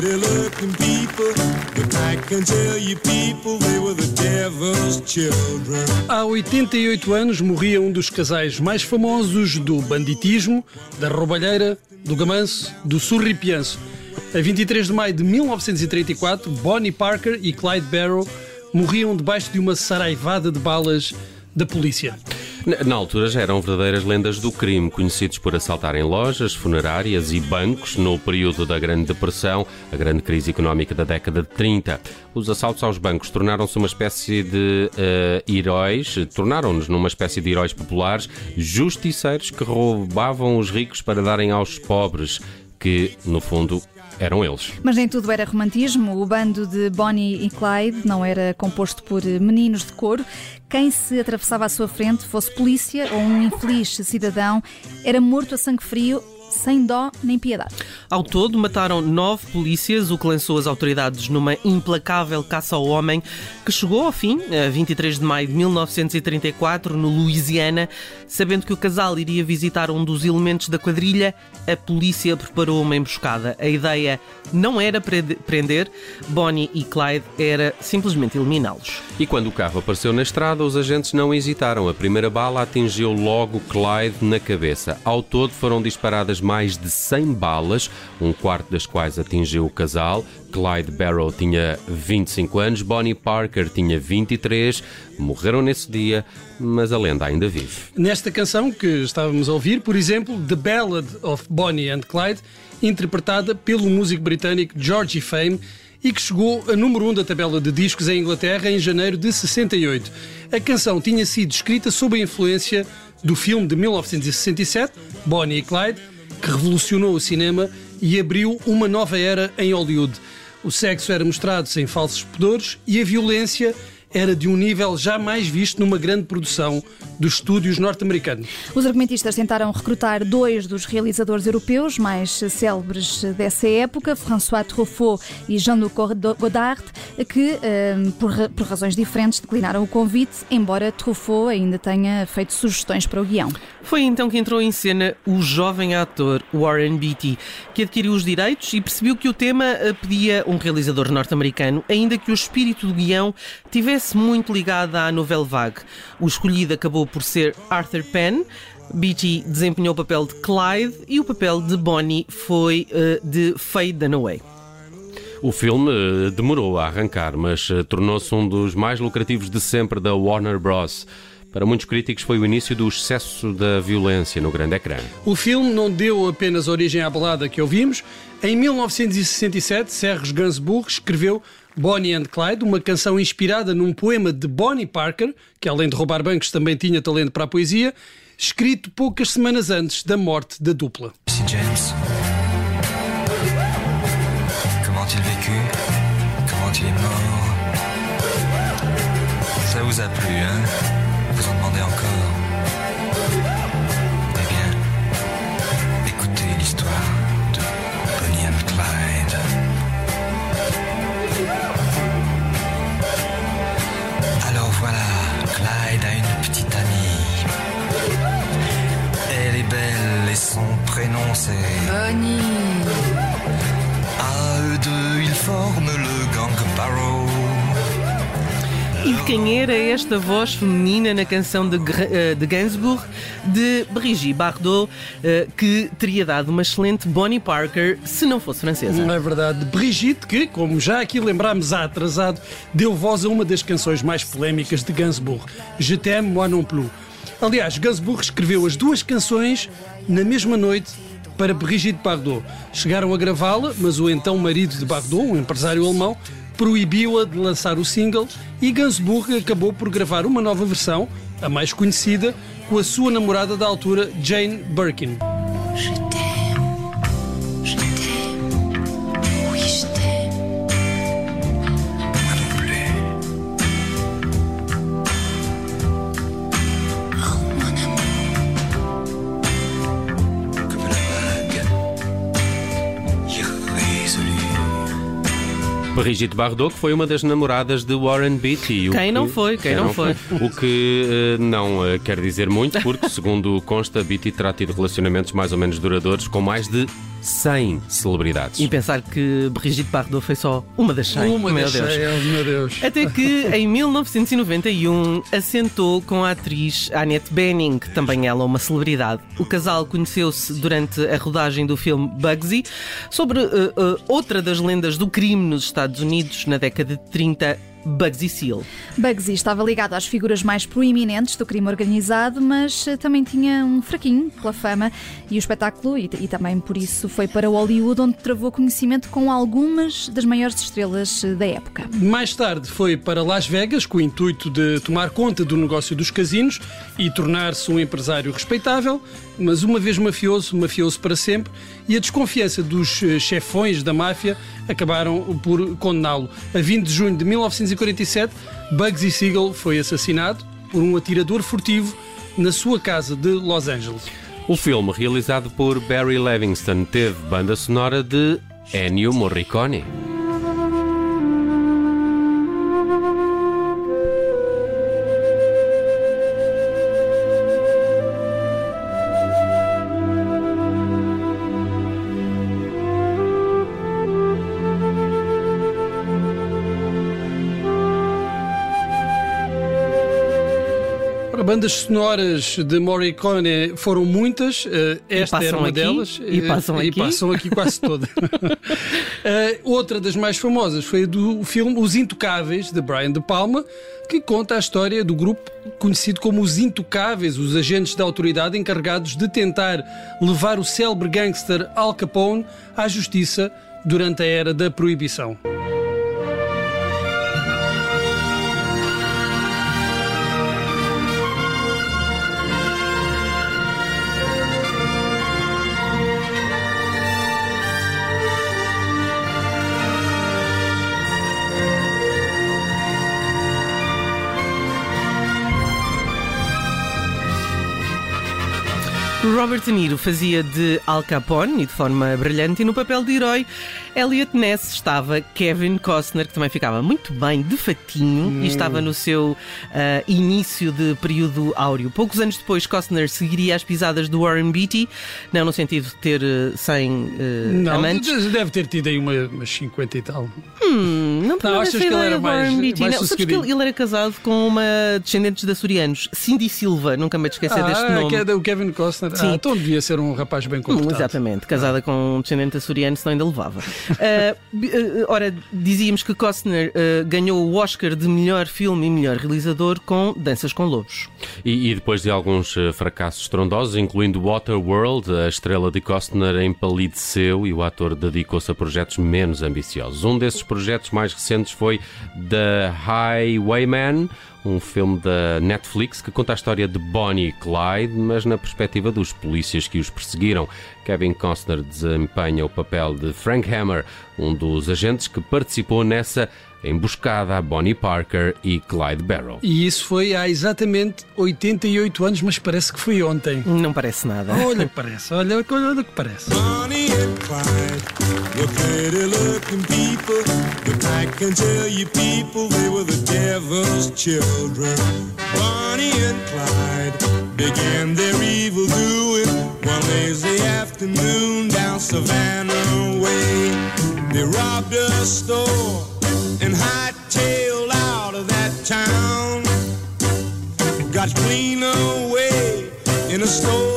pretty looking people. Há 88 anos morria um dos casais mais famosos do banditismo, da roubalheira, do gamanço, do surripianço. A 23 de maio de 1934, Bonnie Parker e Clyde Barrow morriam debaixo de uma saraivada de balas da polícia. Na, altura já eram verdadeiras lendas do crime, conhecidos por assaltarem lojas, funerárias e bancos no período da Grande Depressão, a grande crise económica da década de 30. Os assaltos aos bancos tornaram-se uma espécie de uh, heróis, tornaram-nos numa espécie de heróis populares, justiceiros que roubavam os ricos para darem aos pobres, que, no fundo, eram eles. Mas nem tudo era romantismo. O bando de Bonnie e Clyde não era composto por meninos de couro. Quem se atravessava à sua frente, fosse polícia ou um infeliz cidadão, era morto a sangue frio sem dó nem piedade. Ao todo, mataram nove polícias, o que lançou as autoridades numa implacável caça ao homem, que chegou ao fim, a 23 de maio de 1934, no Louisiana. Sabendo que o casal iria visitar um dos elementos da quadrilha, a polícia preparou uma emboscada. A ideia não era prender Bonnie e Clyde, era simplesmente eliminá-los. E quando o carro apareceu na estrada, os agentes não hesitaram. A primeira bala atingiu logo Clyde na cabeça. Ao todo foram disparadas mais de 100 balas, um quarto das quais atingiu o casal. Clyde Barrow tinha 25 anos, Bonnie Parker tinha 23. Morreram nesse dia, mas a lenda ainda vive. Nesta canção que estávamos a ouvir, por exemplo, The Ballad of Bonnie and Clyde, interpretada pelo músico britânico Georgie Fame, e que chegou a número 1 um da tabela de discos em Inglaterra em janeiro de 68. A canção tinha sido escrita sob a influência do filme de 1967, Bonnie e Clyde, que revolucionou o cinema e abriu uma nova era em Hollywood. O sexo era mostrado sem falsos pudores e a violência era de um nível jamais visto numa grande produção dos estúdios norte-americanos. Os argumentistas tentaram recrutar dois dos realizadores europeus mais célebres dessa época, François Truffaut e Jean-Luc Godard, que, ehm, por razões diferentes, declinaram o convite, embora Truffaut ainda tenha feito sugestões para o guião. Foi então que entrou em cena o jovem ator Warren Beatty, que adquiriu os direitos e percebeu que o tema eh, pedia um realizador norte-americano, ainda que o espírito do guião tivesse muito ligado à novela vague. O escolhido acabou por ser Arthur Penn. Beatty desempenhou o papel de Clyde e o papel de Bonnie foi uh, de Faye Dunaway. O filme eh, demorou a arrancar, mas tornou-se um dos mais lucrativos de sempre da Warner Bros. Para muitos críticos, foi o início do excesso da violência no grande ecrã. O filme não deu apenas origem à balada que ouvimos. Em 1967, Serge Gainsbourg escreveu Bonnie and Clyde, uma canção inspirada num poema de Bonnie Parker, que além de roubar bancos também tinha talento para a poesia, escrito poucas semanas antes da morte da dupla. James. Mort? Ça vous a plu, hein? vous en demandez encore. Eh bien, écoutez l'histoire de Bonnie and Clyde. Alors voilà, Clyde a une petite amie. Elle est belle et son prénom c'est Bonnie. Forment le gang Barrow. E de quem era esta voz feminina na canção de, eh, de Gainsbourg, de Brigitte Bardot, eh, que teria dado uma excelente Bonnie Parker se não fosse francesa? Não é verdade. Brigitte, que, como já aqui lembrámos há atrasado, deu voz a uma das canções mais polémicas de Gainsbourg, Je t'aime, moi non plus. Aliás, Gainsbourg escreveu as duas canções na mesma noite para Brigitte Bardot. Chegaram a gravá-la, mas o então marido de Bardot, um empresário alemão, proibiu-a de lançar o single e Gainsbourg acabou por gravar uma nova versão, a mais conhecida, com a sua namorada da altura, Jane Birkin. Brigitte Bardot, que foi uma das namoradas de Warren Beatty. Quem que, não foi? Quem, quem não, foi? foi? O que uh, não uh, quer dizer muito, porque, segundo consta, Beatty terá tido relacionamentos mais ou menos duradouros com mais de 100 celebridades. E pensar que Brigitte Bardot foi só uma das 100. Uma meu das Deus. cem, meu Deus. Até que em 1991 assentou com a atriz Annette Bening, também ela uma celebridade. O casal conheceu-se durante a rodagem do filme Bugsy, sobre uh, uh, outra das lendas do crime nos Estados Unidos na década de 30. Bugsy Seal. Bugsy estava ligado às figuras mais proeminentes do crime organizado, mas eh, também tinha um fraquinho pela fama e o espetáculo, e, e também por isso foi para Hollywood, onde travou conhecimento com algumas das maiores estrelas eh, da época. Mais tarde foi para Las Vegas com o intuito de tomar conta do negócio dos casinos e tornar-se um empresário respeitável, mas uma vez mafioso, mafioso para sempre, e a desconfiança dos eh, chefões da máfia acabaram por condená-lo. A 20 de junho de 1947, Bugsy Siegel foi assassinado por um atirador furtivo na sua casa de Los Angeles. O filme, realizado por Barry Levingston, teve banda sonora de Ennio Morricone. Bandas sonoras de Morricone foram muitas, eh, esta era uma aqui, delas. e eh, passam e aqui. passam aqui quase toda. Eh, outra das mais famosas foi a do filme Os Intocáveis, de Brian De Palma, que conta a história do grupo conhecido como Os Intocáveis, os agentes da autoridade encarregados de tentar levar o célebre gangster Al Capone à justiça durante a era da proibição. Robert De Niro fazia de Al Capone e de forma brilhante, e no papel de herói, Elliot Ness estava Kevin Costner, que também ficava muito bem de fatinho e estava no seu ah, início de período áureo. Poucos anos depois, Costner seguiria as pisadas do Warren Beatty, não no sentido de ter eh, 100 eh, Não, amantes. deve ter tido aí uma- umas 50 e tal. Hum, não, Não, achas que ele era mais- mais não, sabes que ele, ele era casado com uma descendente de açorianos, Cindy Silva, nunca me esquecer deste Ah, nome. é do Kevin Costner. Sim. Ah, então devia ser um rapaz bem Hum, comportado. exatamente, casada com um descendente açoriano, senão ainda levava. Ah, ora, dizíamos que Costner ah, ganhou o Oscar de melhor filme e melhor realizador com Danças com Lobos. E, e depois de alguns fracassos estrondosos, incluindo Waterworld, a estrela de Costner empalideceu e o ator dedicou-se a projetos menos ambiciosos. Um desses projetos mais recentes foi The Highwayman, um filme da Netflix que conta a história de Bonnie e Clyde, mas na perspectiva dos polícias que os perseguiram. Kevin Costner desempenha o papel de Frank Hammer, um dos agentes que participou nessa emboscada a Bonnie Parker e Clyde Barrow. E isso foi há exatamente 88 anos, mas parece que foi ontem. Não parece nada. Olha que parece, olha, olha o que parece. Bonnie and Clyde were pretty looking people, but I can tell you people they were the devil's children. Bonnie and Clyde began their evil doing afternoon down Savannah way. They robbed a store and hightailed out of that town. Got clean away in a stolen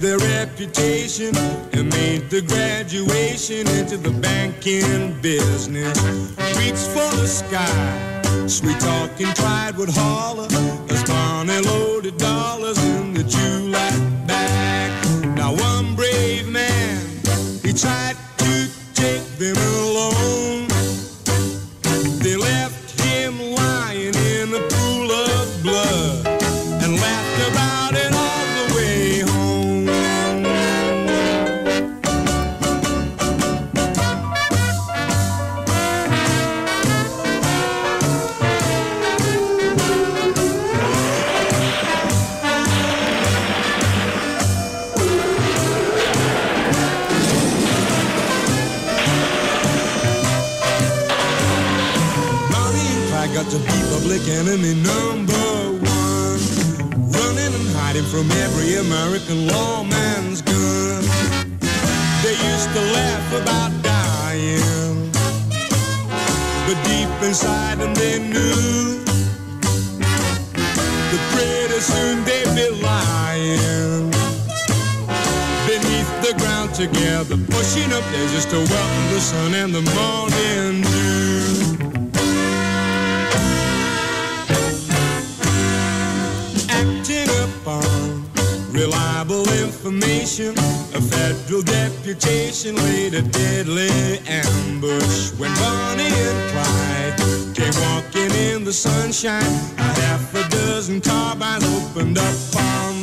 their reputation and made the graduation into the banking business. Reached for the sky, sweet talking Clyde would holler as Bonnie loaded dollars in the July enemy number one. Running and hiding from every American lawman's gun. They used to laugh about dying. But deep inside them they knew that pretty soon they'd be lying beneath the ground together, pushing up there just to welcome the sun and the morning dew. Reliable information, a federal deputation laid a deadly ambush when Bonnie and Clyde came walking in the sunshine. A half a dozen carbines opened up on